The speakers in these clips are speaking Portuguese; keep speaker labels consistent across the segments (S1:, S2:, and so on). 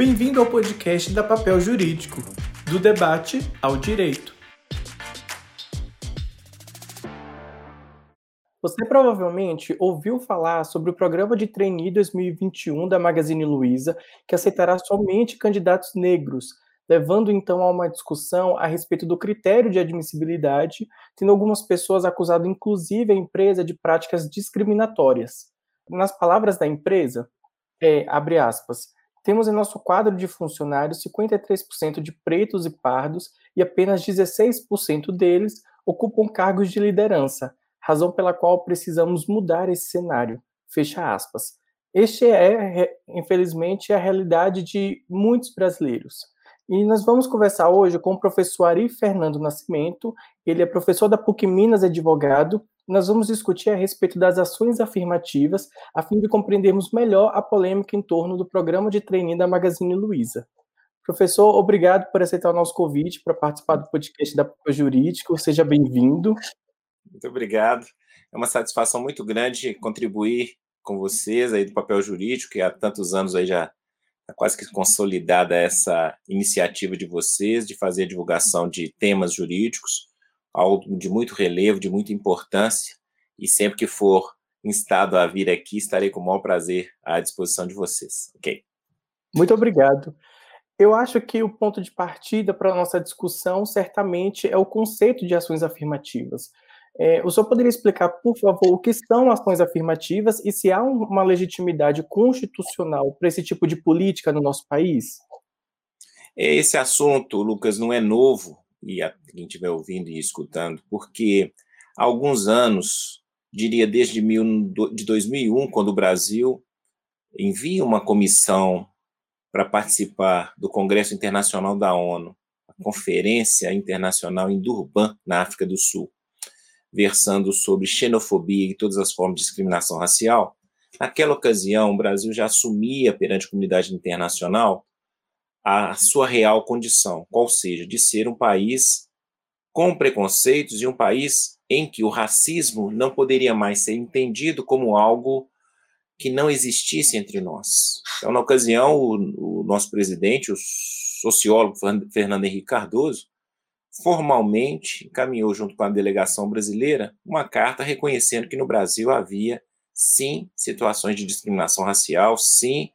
S1: Bem-vindo ao podcast da Papel Jurídico, do debate ao direito. Você provavelmente ouviu falar sobre o programa de trainee 2021 da Magazine Luiza, que aceitará somente candidatos negros, levando então a uma discussão a respeito do critério de admissibilidade, tendo algumas pessoas acusado inclusive a empresa de práticas discriminatórias. Nas palavras da empresa, é, abre aspas, temos em nosso quadro de funcionários 53% de pretos e pardos e apenas 16% deles ocupam cargos de liderança, razão pela qual precisamos mudar esse cenário. Fecha aspas. Este é, infelizmente, a realidade de muitos brasileiros. E nós vamos conversar hoje com o professor Ari Fernando Nascimento, ele é professor da PUC Minas, advogado. Nós vamos discutir a respeito das ações afirmativas, a fim de compreendermos melhor a polêmica em torno do programa de trainee da Magazine Luiza. Professor, obrigado por aceitar o nosso convite para participar do podcast da PUC Jurídico. Seja bem-vindo.
S2: Muito obrigado. É uma satisfação muito grande contribuir com vocês aí do papel jurídico, que há tantos anos aí já Está quase que consolidada essa iniciativa de vocês de fazer a divulgação de temas jurídicos, algo de muito relevo, de muita importância, e sempre que for instado a vir aqui, estarei com o maior prazer à disposição de vocês. Ok?
S1: Muito obrigado. Eu acho que o ponto de partida para a nossa discussão certamente é o conceito de ações afirmativas. É, o senhor poderia explicar, por favor, o que são ações afirmativas e se há uma legitimidade constitucional para esse tipo de política no nosso país?
S2: Esse assunto, Lucas, não é novo, e a quem estiver ouvindo e escutando, porque há alguns anos, diria desde mil, de 2001, quando o Brasil envia uma comissão para participar do Congresso Internacional da ONU, a Conferência Internacional em Durban, na África do Sul versando sobre xenofobia e todas as formas de discriminação racial, naquela ocasião o Brasil já assumia perante a comunidade internacional a sua real condição, qual seja, de ser um país com preconceitos e um país em que o racismo não poderia mais ser entendido como algo que não existisse entre nós. Então, na ocasião, o, o nosso presidente, o sociólogo Fernando Henrique Cardoso, formalmente encaminhou, junto com a delegação brasileira, uma carta reconhecendo que no Brasil havia, sim, situações de discriminação racial, sim,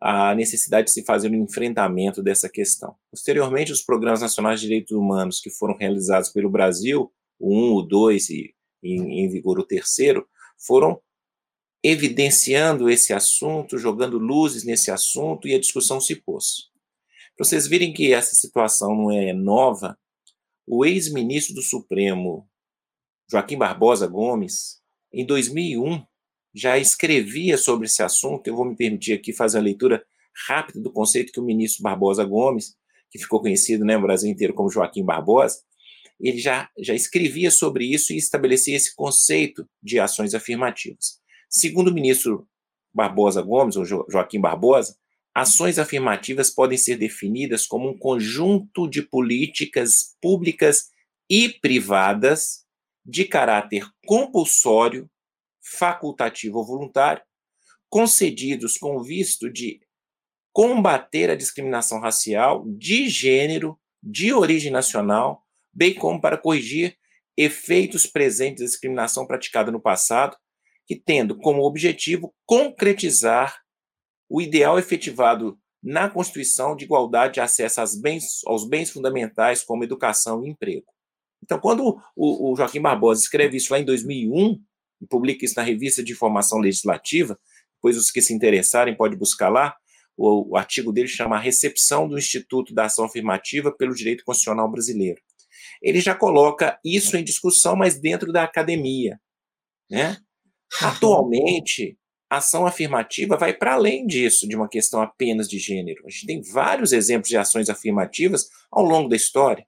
S2: a necessidade de se fazer um enfrentamento dessa questão. Posteriormente, os programas nacionais de direitos humanos que foram realizados pelo Brasil, o 1, o 2 e em, em vigor o terceiro, foram evidenciando esse assunto, jogando luzes nesse assunto e a discussão se pôs. Para vocês virem que essa situação não é nova, o ex-ministro do Supremo, Joaquim Barbosa Gomes, em 2001, já escrevia sobre esse assunto. Eu vou me permitir aqui fazer a leitura rápida do conceito que o ministro Barbosa Gomes, que ficou conhecido né, no Brasil inteiro como Joaquim Barbosa, ele já, já escrevia sobre isso e estabelecia esse conceito de ações afirmativas. Segundo o ministro Barbosa Gomes, ou Joaquim Barbosa, Ações afirmativas podem ser definidas como um conjunto de políticas públicas e privadas de caráter compulsório, facultativo ou voluntário, concedidos com visto de combater a discriminação racial, de gênero, de origem nacional, bem como para corrigir efeitos presentes da discriminação praticada no passado, que tendo como objetivo concretizar o ideal efetivado na Constituição de igualdade de acesso aos bens, aos bens fundamentais como educação e emprego. Então, quando o, o Joaquim Barbosa escreve isso lá em 2001 e publica isso na Revista de Informação Legislativa, depois os que se interessarem podem buscar lá, o, o artigo dele chama a Recepção do Instituto da Ação Afirmativa pelo Direito Constitucional Brasileiro. Ele já coloca isso em discussão, mas dentro da academia. Né? Atualmente, ação afirmativa vai para além disso, de uma questão apenas de gênero. A gente tem vários exemplos de ações afirmativas ao longo da história.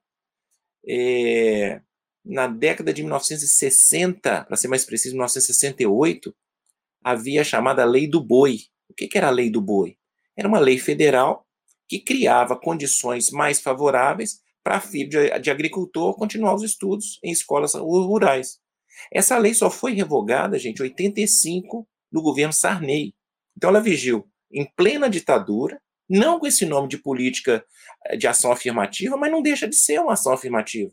S2: É, na década de 1960, para ser mais preciso, 1968, havia a chamada Lei do Boi. O que, que era a Lei do Boi? Era uma lei federal que criava condições mais favoráveis para filho de, de agricultor continuar os estudos em escolas rurais. Essa lei só foi revogada, gente, em 85, no governo Sarney. Então ela vigiu em plena ditadura, não com esse nome de política eh, de ação afirmativa, mas não deixa de ser uma ação afirmativa.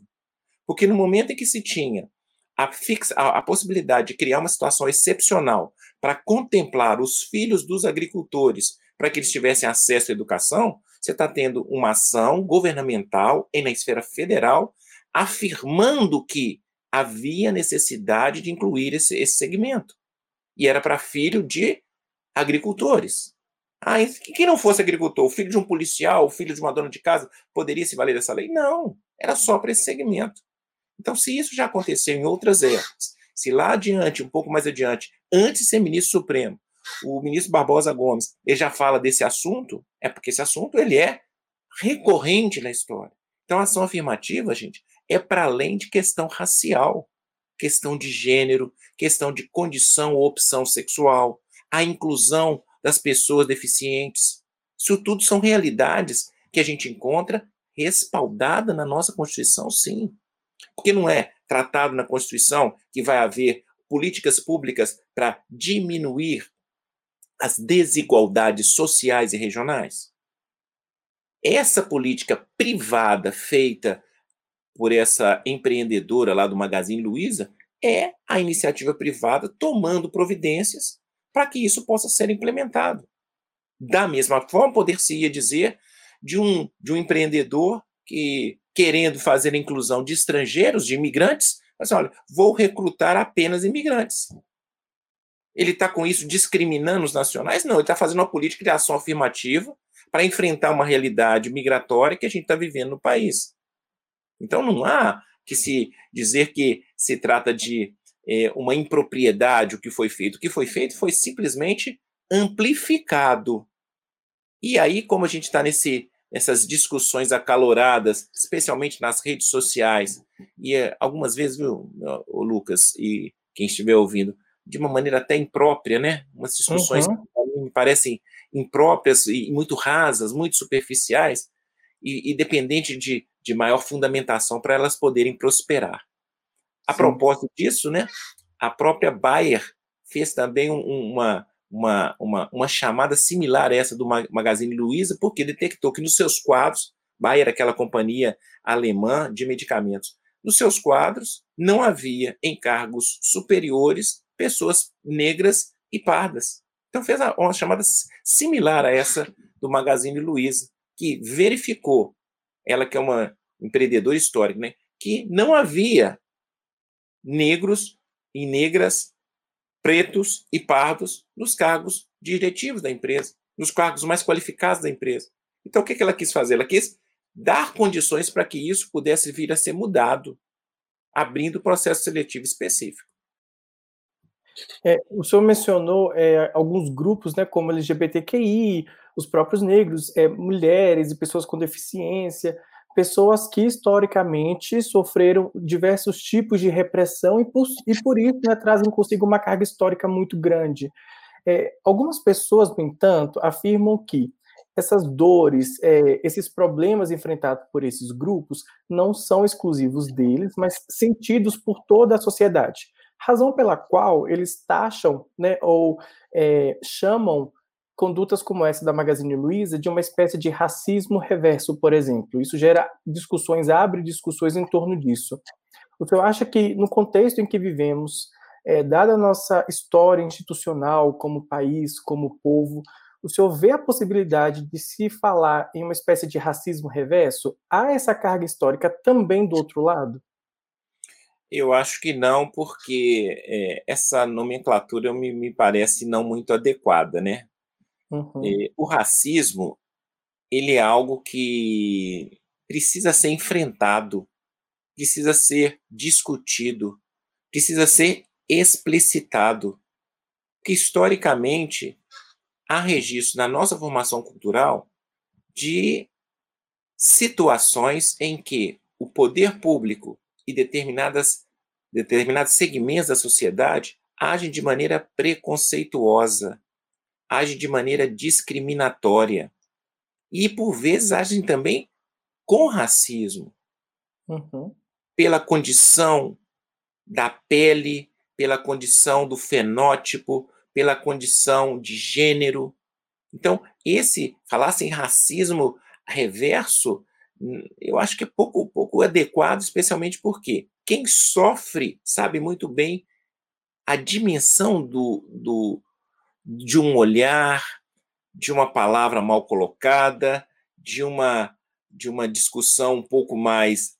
S2: Porque no momento em que se tinha a, fixa, a, a possibilidade de criar uma situação excepcional para contemplar os filhos dos agricultores, para que eles tivessem acesso à educação, você está tendo uma ação governamental e na esfera federal afirmando que havia necessidade de incluir esse, esse segmento. E era para filho de agricultores. Ah, quem não fosse agricultor, o filho de um policial, o filho de uma dona de casa, poderia se valer dessa lei? Não, era só para esse segmento. Então, se isso já aconteceu em outras épocas, se lá adiante, um pouco mais adiante, antes de ser ministro supremo, o ministro Barbosa Gomes ele já fala desse assunto, é porque esse assunto ele é recorrente na história. Então, a ação afirmativa, gente, é para além de questão racial, questão de gênero, questão de condição ou opção sexual, a inclusão das pessoas deficientes. Isso tudo são realidades que a gente encontra respaldada na nossa Constituição, sim. Porque não é tratado na Constituição que vai haver políticas públicas para diminuir as desigualdades sociais e regionais? Essa política privada feita por essa empreendedora lá do Magazine Luiza é a iniciativa privada tomando providências para que isso possa ser implementado. Da mesma forma, poder-se-ia dizer de um, de um empreendedor que, querendo fazer a inclusão de estrangeiros, de imigrantes, mas olha, vou recrutar apenas imigrantes. Ele está com isso discriminando os nacionais? Não, ele está fazendo uma política de ação afirmativa para enfrentar uma realidade migratória que a gente está vivendo no país. Então não há que se dizer que se trata de é, uma impropriedade o que foi feito. O que foi feito foi simplesmente amplificado. E aí, como a gente está nesse nessas discussões acaloradas, especialmente nas redes sociais, e é, algumas vezes, viu, o Lucas e quem estiver ouvindo, de uma maneira até imprópria, né? Umas discussões uhum. me parecem impróprias e muito rasas, muito superficiais, e, e dependente de, de maior fundamentação para elas poderem prosperar. A Sim. propósito disso, né, a própria Bayer fez também uma, uma, uma, uma chamada similar a essa do Magazine Luiza, porque detectou que nos seus quadros, Bayer, aquela companhia alemã de medicamentos, nos seus quadros não havia em cargos superiores pessoas negras e pardas. Então fez uma chamada similar a essa do Magazine Luiza, que verificou, ela que é uma empreendedora histórica, né, que não havia negros e negras, pretos e pardos nos cargos diretivos da empresa, nos cargos mais qualificados da empresa. Então, o que ela quis fazer? Ela quis dar condições para que isso pudesse vir a ser mudado, abrindo processo seletivo específico.
S1: É, o senhor mencionou é, alguns grupos, né, como LGBTQI, os próprios negros, é, mulheres e pessoas com deficiência pessoas que historicamente sofreram diversos tipos de repressão e por, e por isso né, trazem consigo uma carga histórica muito grande. É, algumas pessoas, no entanto, afirmam que essas dores, é, esses problemas enfrentados por esses grupos não são exclusivos deles, mas sentidos por toda a sociedade. Razão pela qual eles taxam né, ou é, chamam condutas como essa da Magazine Luiza de uma espécie de racismo reverso, por exemplo. Isso gera discussões, abre discussões em torno disso. O senhor acha que, no contexto em que vivemos, é, dada a nossa história institucional como país, como povo, o senhor vê a possibilidade de se falar em uma espécie de racismo reverso? Há essa carga histórica também do outro lado?
S2: Eu acho que não, porque é, essa nomenclatura me, me parece não muito adequada, né? Uhum. Eh, o racismo ele é algo que precisa ser enfrentado, precisa ser discutido, precisa ser explicitado. Que historicamente há registro na nossa formação cultural de situações em que o poder público e determinadas determinados segmentos da sociedade agem de maneira preconceituosa, agem de maneira discriminatória e, por vezes, agem também com racismo, uhum. pela condição da pele, pela condição do fenótipo, pela condição de gênero. Então, esse, falar em racismo reverso, hum, eu acho que é pouco, pouco adequado, especialmente porque quem sofre sabe muito bem a dimensão do, do, de um olhar, de uma palavra mal colocada, de uma, de uma discussão um pouco mais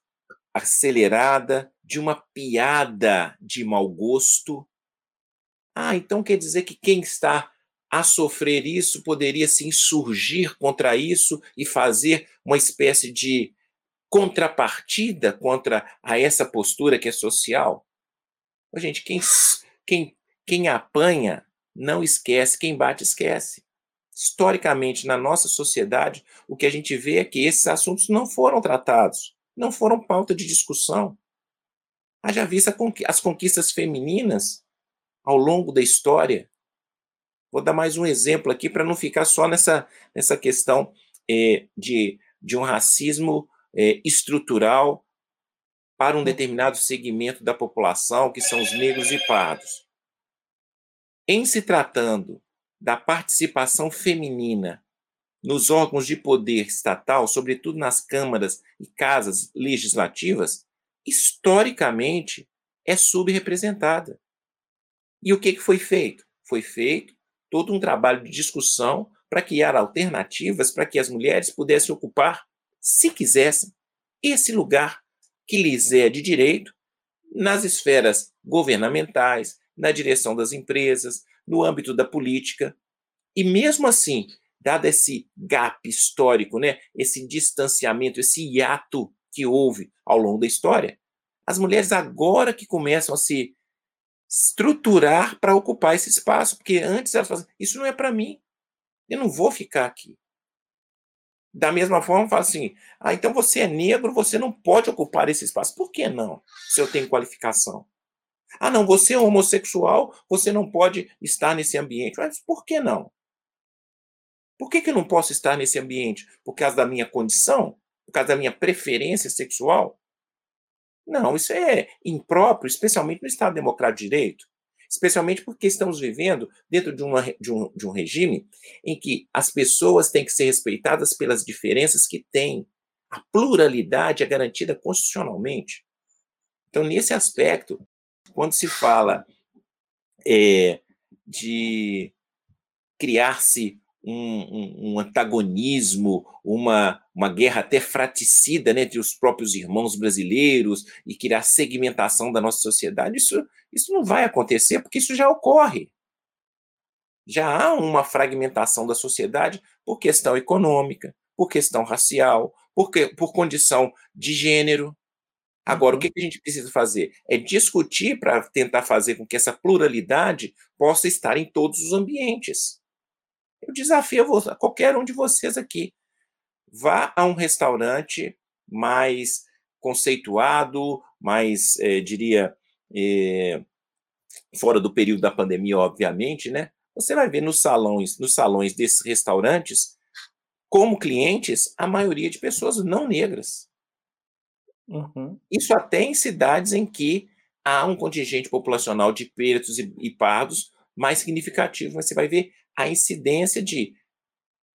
S2: acelerada, de uma piada de mau gosto. Ah, então quer dizer que quem está a sofrer isso poderia se insurgir contra isso e fazer uma espécie de contrapartida contra a essa postura que é social? Gente, quem, quem, quem apanha não esquece, quem bate esquece. Historicamente, na nossa sociedade, o que a gente vê é que esses assuntos não foram tratados, não foram pauta de discussão. Haja vista as conquistas femininas ao longo da história. Vou dar mais um exemplo aqui para não ficar só nessa, nessa questão é, de, de um racismo é, estrutural para um determinado segmento da população, que são os negros e pardos. Em se tratando da participação feminina nos órgãos de poder estatal, sobretudo nas câmaras e casas legislativas, historicamente é subrepresentada. E o que foi feito? Foi feito todo um trabalho de discussão para criar alternativas para que as mulheres pudessem ocupar, se quisessem, esse lugar que lhes é de direito nas esferas governamentais, na direção das empresas, no âmbito da política. E mesmo assim, dado esse gap histórico, né, esse distanciamento, esse hiato que houve ao longo da história, as mulheres agora que começam a se estruturar para ocupar esse espaço, porque antes elas falavam, isso não é para mim, eu não vou ficar aqui. Da mesma forma, fala assim: ah, então você é negro, você não pode ocupar esse espaço. Por que não? Se eu tenho qualificação. Ah, não, você é homossexual, você não pode estar nesse ambiente. Mas por que não? Por que, que eu não posso estar nesse ambiente? Por causa da minha condição? Por causa da minha preferência sexual? Não, isso é impróprio, especialmente no Estado Democrático de Direito. Especialmente porque estamos vivendo dentro de, uma, de, um, de um regime em que as pessoas têm que ser respeitadas pelas diferenças que têm. A pluralidade é garantida constitucionalmente. Então, nesse aspecto, quando se fala é, de criar-se um, um, um, antagonismo, uma, uma guerra até fraticida né, entre os próprios irmãos brasileiros e criar segmentação da nossa sociedade, isso, isso não vai acontecer, porque isso já ocorre. Já há uma fragmentação da sociedade por questão econômica, por questão racial, por, que, por condição de gênero. Agora, o que a gente precisa fazer? É discutir para tentar fazer com que essa pluralidade possa estar em todos os ambientes. Eu desafio a qualquer um de vocês aqui. Vá a um restaurante mais conceituado, mais, é, diria, é, fora do período da pandemia, obviamente, né? Você vai ver nos salões, nos salões desses restaurantes, como clientes, a maioria de pessoas não negras. Uhum. Isso até em cidades em que há um contingente populacional de pretos e, e pardos mais significativo, mas você vai ver a incidência de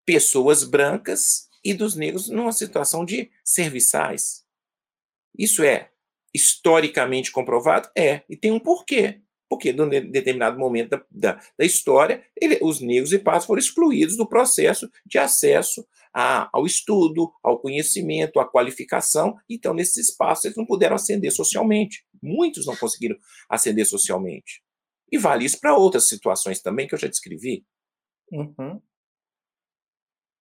S2: pessoas brancas e dos negros numa situação de serviçais. Isso é historicamente comprovado? É, e tem um porquê. Porque, em determinado momento da, da, da história, ele, os negros e pardos foram excluídos do processo de acesso a, ao estudo, ao conhecimento, à qualificação. Então, nesses espaços, eles não puderam ascender socialmente. Muitos não conseguiram ascender socialmente. E vale isso para outras situações também que eu já descrevi.
S1: Uhum.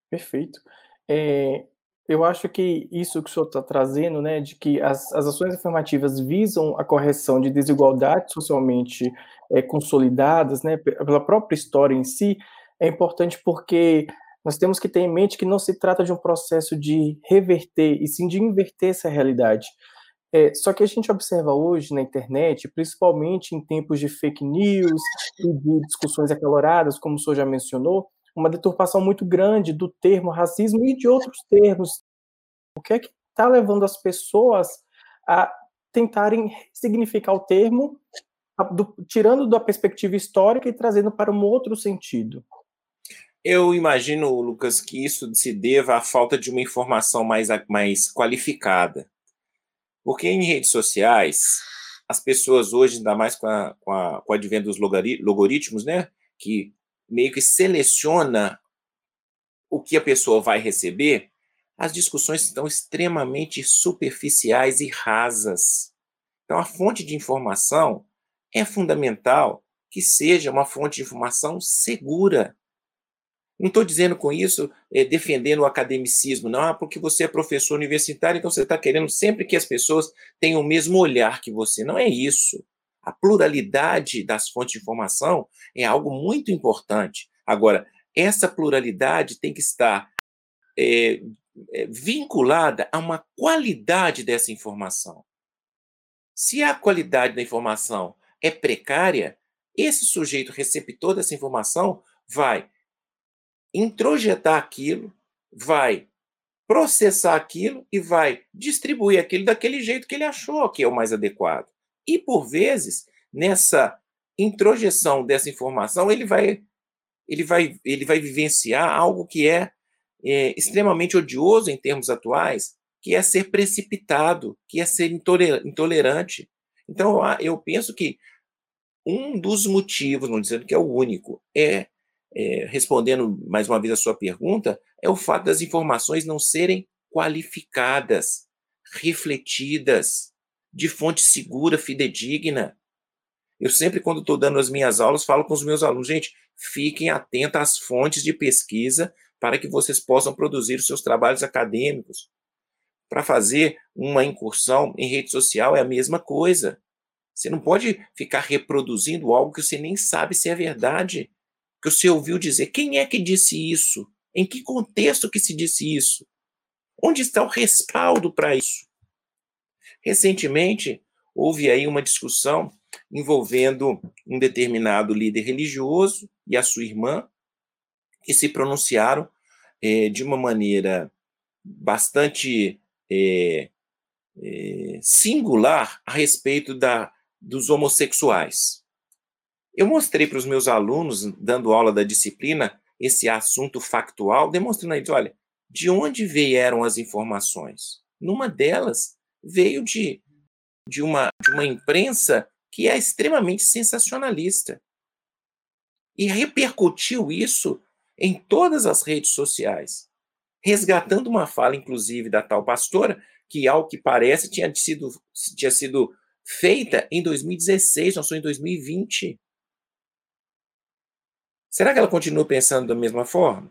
S1: Perfeito. É, eu acho que isso que o senhor está trazendo, né, de que as, as ações afirmativas visam a correção de desigualdades socialmente é, consolidadas, né, pela própria história em si, é importante porque nós temos que ter em mente que não se trata de um processo de reverter, e sim de inverter essa realidade. É, só que a gente observa hoje na internet, principalmente em tempos de fake news e de discussões acaloradas, como o senhor já mencionou, uma deturpação muito grande do termo racismo e de outros termos. O que é que está levando as pessoas a tentarem significar o termo, do, tirando da perspectiva histórica e trazendo para um outro sentido?
S2: Eu imagino, Lucas, que isso se deva à falta de uma informação mais, mais qualificada. Porque em redes sociais, as pessoas hoje, ainda mais com, a, com, a, com o advento dos logaritmos, né, que meio que seleciona o que a pessoa vai receber, as discussões estão extremamente superficiais e rasas. Então, a fonte de informação é fundamental que seja uma fonte de informação segura, não estou dizendo com isso é, defendendo o academicismo, não, ah, porque você é professor universitário, então você está querendo sempre que as pessoas tenham o mesmo olhar que você. Não é isso. A pluralidade das fontes de informação é algo muito importante. Agora, essa pluralidade tem que estar é, é, vinculada a uma qualidade dessa informação. Se a qualidade da informação é precária, esse sujeito receptor dessa informação vai introjetar aquilo, vai processar aquilo e vai distribuir aquilo daquele jeito que ele achou que é o mais adequado. E, por vezes, nessa introjeção dessa informação, ele vai, ele vai, ele vai vivenciar algo que é, é extremamente odioso em termos atuais, que é ser precipitado, que é ser intolerante. Então, eu penso que um dos motivos, não dizendo que é o único, é é, respondendo mais uma vez a sua pergunta, é o fato das informações não serem qualificadas, refletidas, de fonte segura, fidedigna. Eu sempre, quando estou dando as minhas aulas, falo com os meus alunos, gente, fiquem atentos às fontes de pesquisa para que vocês possam produzir os seus trabalhos acadêmicos. Para fazer uma incursão em rede social é a mesma coisa. Você não pode ficar reproduzindo algo que você nem sabe se é verdade que você ouviu dizer. Quem é que disse isso? Em que contexto que se disse isso? Onde está o respaldo para isso? Recentemente, houve aí uma discussão envolvendo um determinado líder religioso e a sua irmã, que se pronunciaram é, de uma maneira bastante é, é, singular a respeito da, dos homossexuais. Eu mostrei para os meus alunos, dando aula da disciplina, esse assunto factual, demonstrando a eles, olha, de onde vieram as informações? Numa delas, veio de, de, uma, de uma imprensa que é extremamente sensacionalista. E repercutiu isso em todas as redes sociais, resgatando uma fala, inclusive, da tal pastora, que, ao que parece, tinha sido, tinha sido feita em 2016, nós estamos em 2020. Será que ela continua pensando da mesma forma?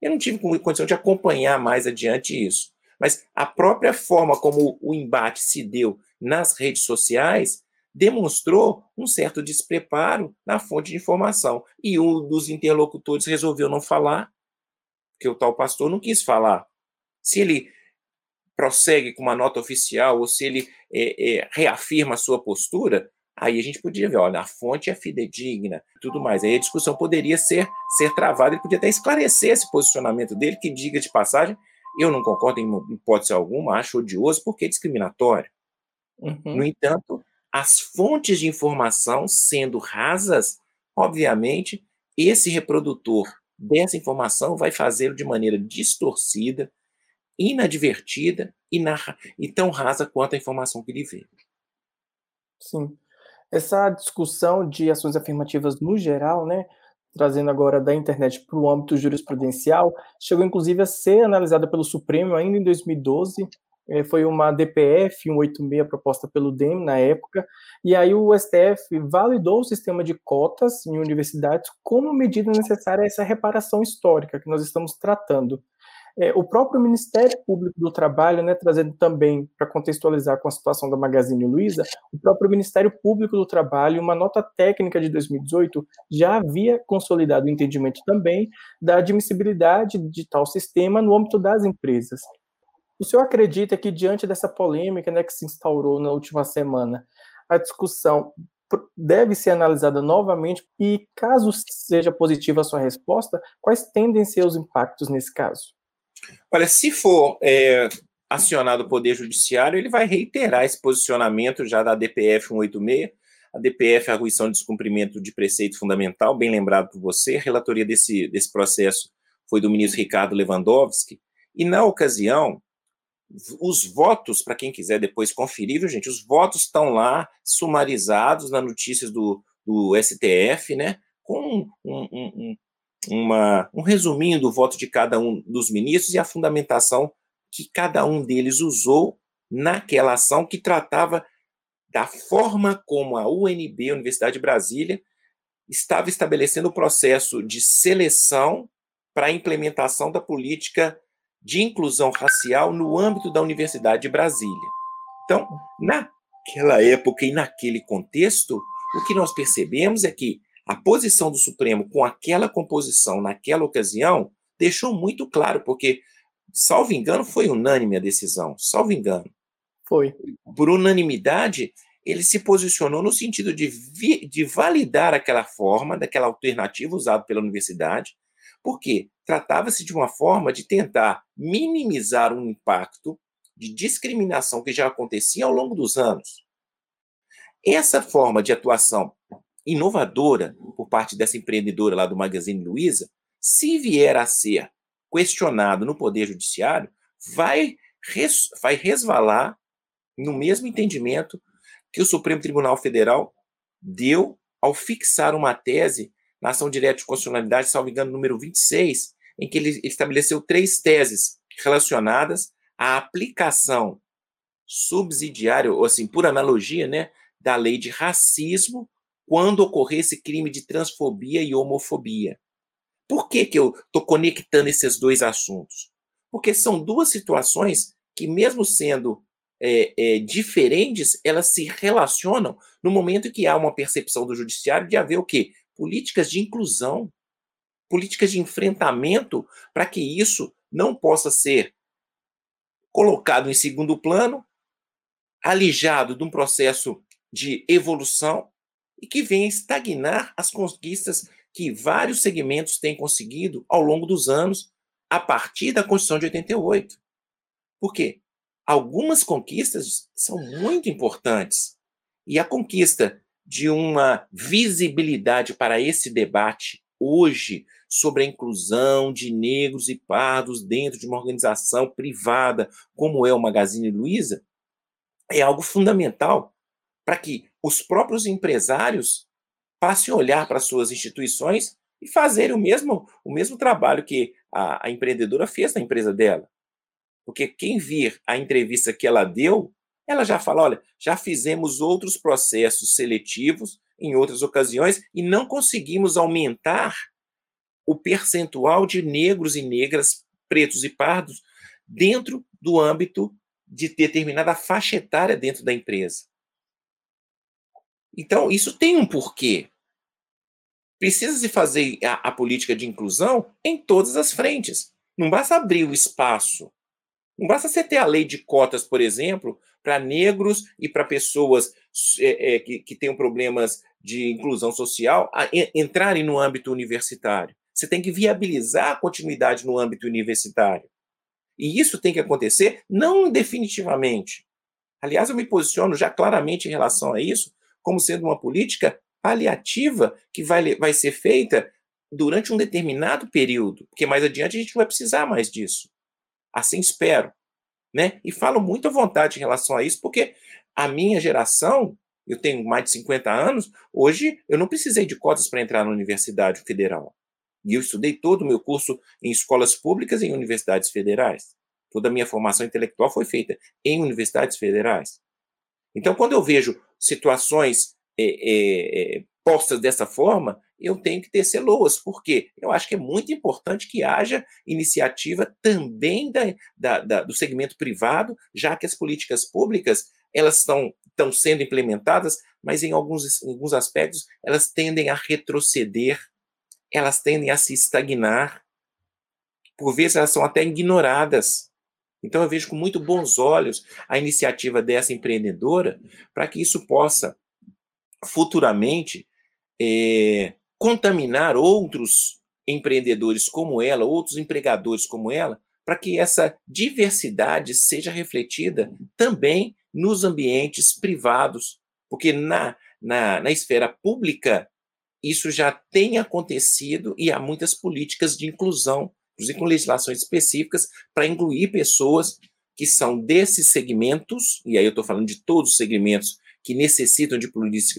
S2: Eu não tive condição de acompanhar mais adiante isso. Mas a própria forma como o embate se deu nas redes sociais demonstrou um certo despreparo na fonte de informação. E um dos interlocutores resolveu não falar, porque o tal pastor não quis falar. Se ele prossegue com uma nota oficial ou se ele é, é, reafirma a sua postura, Aí a gente podia ver, olha, a fonte é fidedigna, tudo mais. Aí a discussão poderia ser, ser travada, ele podia até esclarecer esse posicionamento dele, que diga de passagem, eu não concordo em hipótese alguma, acho odioso, porque é discriminatório. Uhum. No entanto, as fontes de informação sendo rasas, obviamente, esse reprodutor dessa informação vai fazê-lo de maneira distorcida, inadvertida e, na, e tão rasa quanto a informação que ele vê.
S1: Sim. Essa discussão de ações afirmativas no geral, né, trazendo agora da internet para o âmbito jurisprudencial, chegou inclusive a ser analisada pelo Supremo ainda em 2012. Eh, foi uma DPF 186 proposta pelo DEM na época, e aí o STF validou o sistema de cotas em universidades como medida necessária a essa reparação histórica que nós estamos tratando. É, o próprio Ministério Público do Trabalho, né, trazendo também para contextualizar com a situação da Magazine Luiza, o próprio Ministério Público do Trabalho, uma nota técnica de 2018, já havia consolidado o entendimento também da admissibilidade de tal sistema no âmbito das empresas. O senhor acredita que, diante dessa polêmica né, que se instaurou na última semana, a discussão deve ser analisada novamente e, caso seja positiva a sua resposta, quais tendem ser os impactos nesse caso?
S2: Olha, se for é, acionado o Poder Judiciário, ele vai reiterar esse posicionamento já da DPF 186, a DPF, a arguição de descumprimento de preceito fundamental, bem lembrado por você, a relatoria desse, desse processo foi do ministro Ricardo Lewandowski, e na ocasião, os votos, para quem quiser depois conferir, viu, gente, os votos estão lá sumarizados nas notícias do, do STF, né, com um, um, uma, um resuminho do voto de cada um dos ministros e a fundamentação que cada um deles usou naquela ação que tratava da forma como a UNB, Universidade de Brasília, estava estabelecendo o processo de seleção para a implementação da política de inclusão racial no âmbito da Universidade de Brasília. Então, naquela época e naquele contexto, o que nós percebemos é que a posição do Supremo com aquela composição naquela ocasião deixou muito claro, porque, salvo engano, foi unânime a decisão, salvo engano.
S1: Foi.
S2: Por unanimidade, ele se posicionou no sentido de, vi, de validar aquela forma, daquela alternativa usada pela universidade, porque tratava-se de uma forma de tentar minimizar um impacto de discriminação que já acontecia ao longo dos anos. Essa forma de atuação inovadora por parte dessa empreendedora lá do Magazine Luiza, se vier a ser questionado no Poder Judiciário, vai, res, vai resvalar no mesmo entendimento que o Supremo Tribunal Federal deu ao fixar uma tese na ação direta de constitucionalidade, salvo engano, número 26, em que ele estabeleceu três teses relacionadas à aplicação subsidiária, ou assim, por analogia, né, da lei de racismo quando ocorresse crime de transfobia e homofobia. Por que, que eu estou conectando esses dois assuntos? Porque são duas situações que, mesmo sendo é, é, diferentes, elas se relacionam no momento que há uma percepção do judiciário de haver o quê? Políticas de inclusão, políticas de enfrentamento para que isso não possa ser colocado em segundo plano, alijado de um processo de evolução e que venha estagnar as conquistas que vários segmentos têm conseguido ao longo dos anos, a partir da Constituição de 88. Por quê? Algumas conquistas são muito importantes. E a conquista de uma visibilidade para esse debate hoje sobre a inclusão de negros e pardos dentro de uma organização privada como é o Magazine Luiza é algo fundamental para que os próprios empresários passem a olhar para suas instituições e fazerem o mesmo, o mesmo trabalho que a, a empreendedora fez na empresa dela. Porque quem vir a entrevista que ela deu, ela já fala: olha, já fizemos outros processos seletivos em outras ocasiões e não conseguimos aumentar o percentual de negros e negras, pretos e pardos, dentro do âmbito de determinada faixa etária dentro da empresa. Então, isso tem um porquê. Precisa se fazer a, a, política de inclusão em todas as frentes. Não basta abrir o espaço. Não basta você ter a lei de cotas, por exemplo, para negros e para pessoas é, é, que, que tenham problemas de inclusão social a, entrarem no âmbito universitário. Você tem que viabilizar a continuidade no âmbito universitário. E isso tem que acontecer não definitivamente. Aliás, eu me posiciono já claramente em relação a isso, como sendo uma política paliativa que vai, vai ser feita durante um determinado período, porque mais adiante a gente vai precisar mais disso. Assim espero. Né? E falo muito à vontade em relação a isso, porque a minha geração, eu tenho mais de 50 anos, hoje eu não precisei de cotas para entrar na Universidade Federal. E eu estudei todo o meu curso em escolas públicas e em universidades federais. Toda a minha formação intelectual foi feita em universidades federais. Então, quando eu vejo situações é, é, postas dessa forma, eu tenho que tecer loas, porque eu acho que é muito importante que haja iniciativa também da, da, da, do segmento privado, já que as políticas públicas elas estão, estão sendo implementadas, mas em alguns, em alguns aspectos elas tendem a retroceder, elas tendem a se estagnar, por vezes elas são até ignoradas. Então eu vejo com muito bons olhos a iniciativa dessa empreendedora para que isso possa futuramente é, contaminar outros empreendedores como ela, outros empregadores como ela, para que essa diversidade seja refletida também nos ambientes privados, porque na, na, na esfera pública, isso já tem acontecido e há muitas políticas de inclusão, inclusive com legislações específicas, para incluir pessoas que são desses segmentos, e aí eu estou falando de todos os segmentos que necessitam de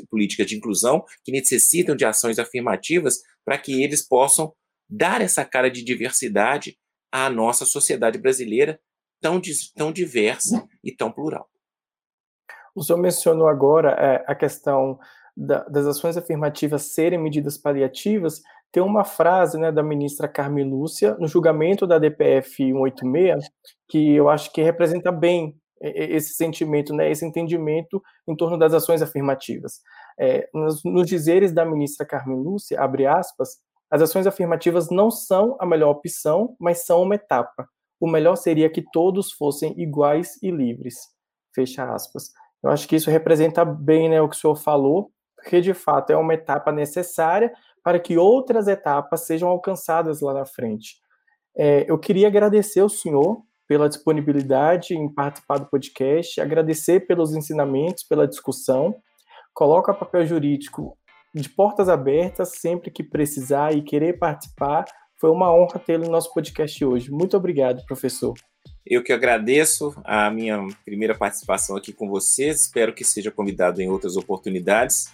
S2: política de inclusão, que necessitam de ações afirmativas, para que eles possam dar essa cara de diversidade à nossa sociedade brasileira, tão, tão diversa e tão plural.
S1: O senhor mencionou agora é, a questão da, das ações afirmativas serem medidas paliativas. Tem uma frase né, da ministra Carmen Lúcia, no julgamento da DPF 186, que eu acho que representa bem esse sentimento, né, esse entendimento em torno das ações afirmativas. É, nos, nos, dizeres da ministra Carmen Lúcia, abre aspas, as ações afirmativas não são a melhor opção, mas são uma etapa. O melhor seria que todos fossem iguais e livres. Fecha aspas. Eu acho que isso representa bem né, o que o senhor falou, porque de fato é uma etapa necessária para que outras etapas sejam alcançadas lá na frente. É, eu queria agradecer ao senhor pela disponibilidade em participar do podcast, agradecer pelos ensinamentos, pela discussão. Coloca papel jurídico de portas abertas sempre que precisar e querer participar. Foi uma honra tê-lo no nosso podcast hoje. Muito obrigado, professor.
S2: Eu que agradeço a minha primeira participação aqui com vocês. Espero que seja convidado em outras oportunidades.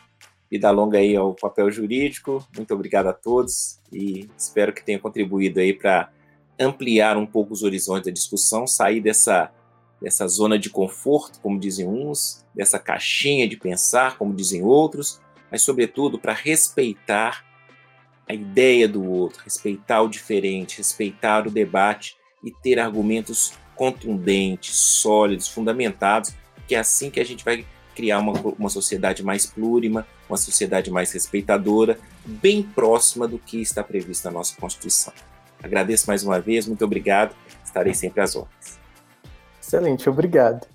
S2: E da longa aí ao papel jurídico. Muito obrigado a todos e espero que tenha contribuído aí para ampliar um pouco os horizontes da discussão, sair dessa, dessa zona de conforto, como dizem uns, dessa caixinha de pensar, como dizem outros, mas, sobretudo, para respeitar a ideia do outro, respeitar o diferente, respeitar o debate e ter argumentos contundentes, sólidos, fundamentados, que é assim que a gente vai criar uma, uma sociedade mais plurima, uma sociedade mais respeitadora, bem próxima do que está previsto na nossa Constituição. Agradeço mais uma vez, muito obrigado. Estarei sempre às ordens.
S1: Excelente, obrigado.